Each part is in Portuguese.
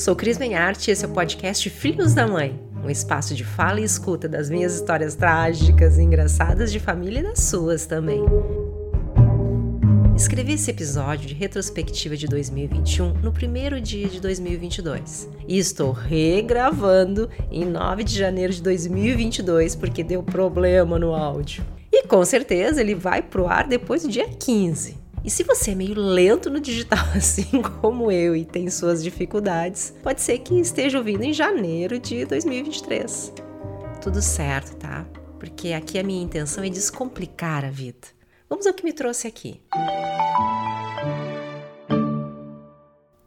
Sou Cris Benharte e esse é o podcast Filhos da Mãe, um espaço de fala e escuta das minhas histórias trágicas e engraçadas de família e das suas também. Escrevi esse episódio de retrospectiva de 2021 no primeiro dia de 2022 e estou regravando em 9 de janeiro de 2022 porque deu problema no áudio. E com certeza ele vai pro ar depois do dia 15. E se você é meio lento no digital, assim como eu, e tem suas dificuldades, pode ser que esteja ouvindo em janeiro de 2023. Tudo certo, tá? Porque aqui a minha intenção é descomplicar a vida. Vamos ao que me trouxe aqui.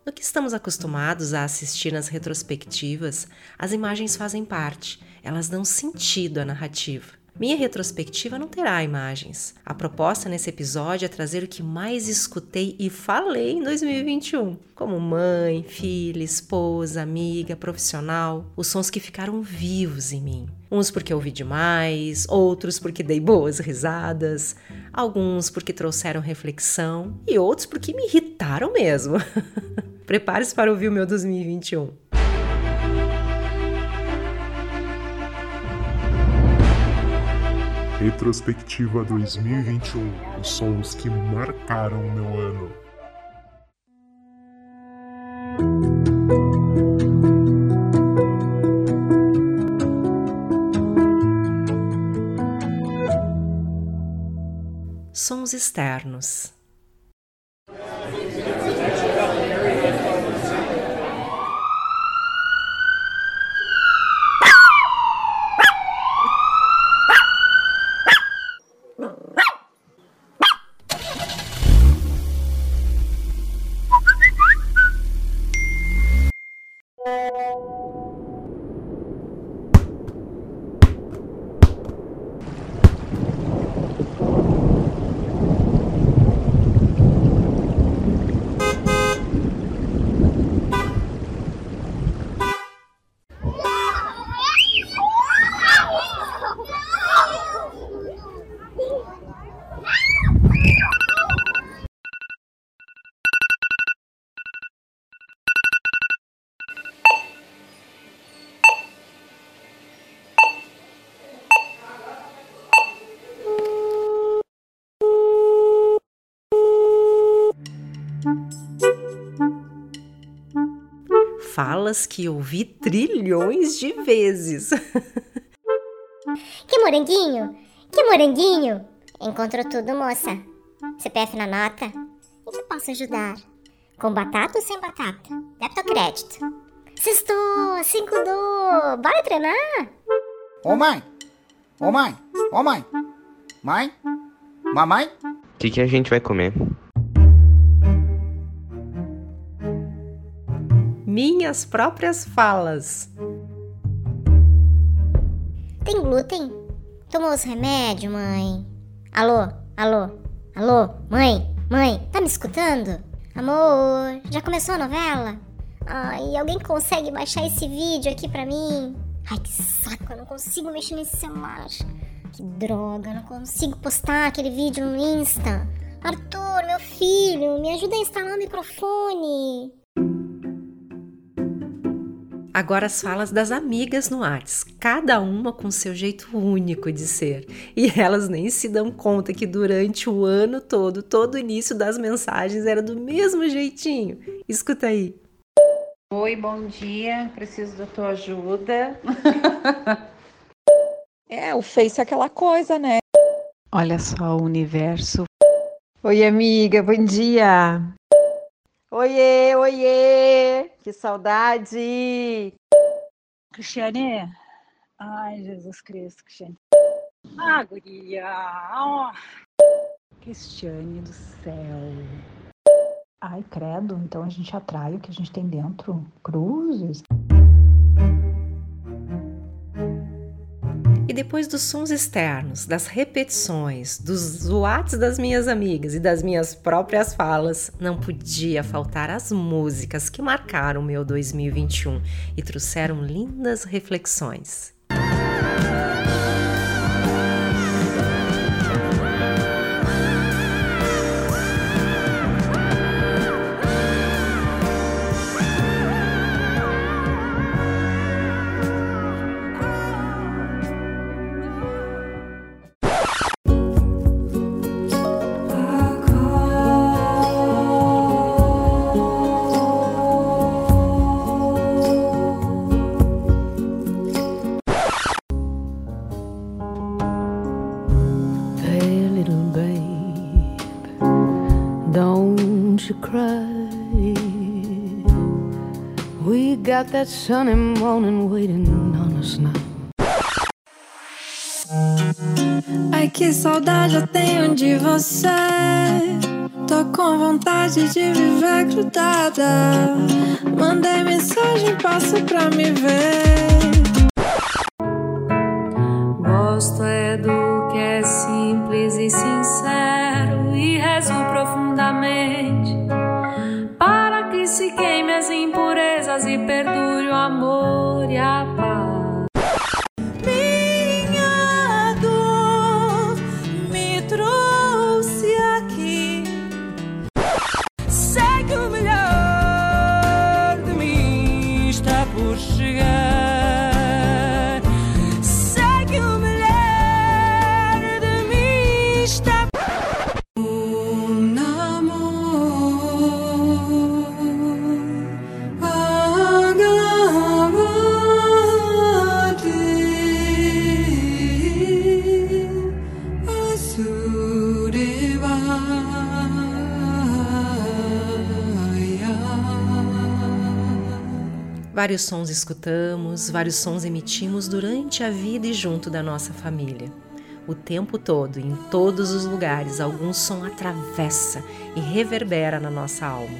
No que estamos acostumados a assistir nas retrospectivas, as imagens fazem parte, elas dão sentido à narrativa. Minha retrospectiva não terá imagens. A proposta nesse episódio é trazer o que mais escutei e falei em 2021, como mãe, filha, esposa, amiga, profissional, os sons que ficaram vivos em mim. Uns porque ouvi demais, outros porque dei boas risadas, alguns porque trouxeram reflexão e outros porque me irritaram mesmo. Prepare-se para ouvir o meu 2021. Retrospectiva 2021 Os sons que marcaram meu ano. Sons externos. you. Falas que ouvi trilhões de vezes. Que moranguinho? Que moranguinho? Encontrou tudo, moça. CPF na nota? Em que posso ajudar? Com batata ou sem batata? Débito ou crédito? Sextou, cinco do. Bora treinar? Ô mãe! Ô mãe! Ô mãe! Mãe? Mamãe? O que, que a gente vai comer? Minhas próprias falas. Tem glúten? Tomou os remédios, mãe? Alô? Alô? Alô? Mãe? Mãe? Tá me escutando? Amor, já começou a novela? Ai, alguém consegue baixar esse vídeo aqui pra mim? Ai, que saco, eu não consigo mexer nesse celular. Que droga, eu não consigo postar aquele vídeo no Insta. Arthur, meu filho, me ajuda a instalar o microfone. Agora as falas das amigas no Whats, cada uma com seu jeito único de ser. E elas nem se dão conta que durante o ano todo, todo o início das mensagens era do mesmo jeitinho. Escuta aí. Oi, bom dia. Preciso da tua ajuda. é, o Face é aquela coisa, né? Olha só o universo. Oi, amiga, bom dia. Oiê, oiê! Que saudade! Cristiane? Ai, Jesus Cristo, Cristiane. Ah, guria! Oh. Cristiane do céu. Ai, credo, então a gente atrai o que a gente tem dentro. Cruzes. E depois dos sons externos, das repetições, dos zoates das minhas amigas e das minhas próprias falas, não podia faltar as músicas que marcaram meu 2021 e trouxeram lindas reflexões. Got that sunny morning waiting on us now. Ai que saudade eu tenho de você. Tô com vontade de viver grudada. Mandei mensagem, passa pra me ver. Gosto é do que é simples e sincero e rezo profundamente para que se queime as impurezas e perdure o amor Vários sons escutamos, vários sons emitimos durante a vida e junto da nossa família. O tempo todo, em todos os lugares, algum som atravessa e reverbera na nossa alma.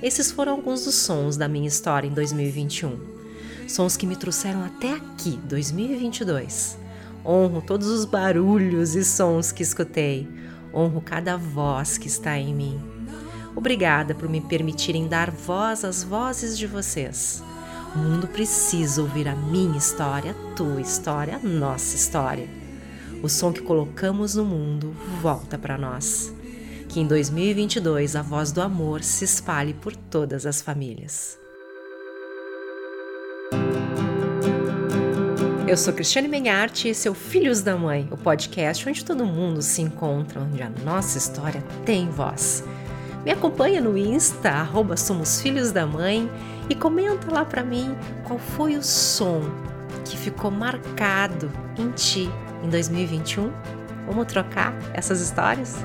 Esses foram alguns dos sons da minha história em 2021. Sons que me trouxeram até aqui, 2022. Honro todos os barulhos e sons que escutei. Honro cada voz que está em mim. Obrigada por me permitirem dar voz às vozes de vocês. O mundo precisa ouvir a minha história, a tua história, a nossa história. O som que colocamos no mundo volta para nós. Que em 2022 a voz do amor se espalhe por todas as famílias. Eu sou Cristiane Menharte e esse é o Filhos da Mãe, o podcast onde todo mundo se encontra, onde a nossa história tem voz. Me acompanha no Insta, arroba Somos Filhos da Mãe, e comenta lá para mim qual foi o som que ficou marcado em ti em 2021. Vamos trocar essas histórias?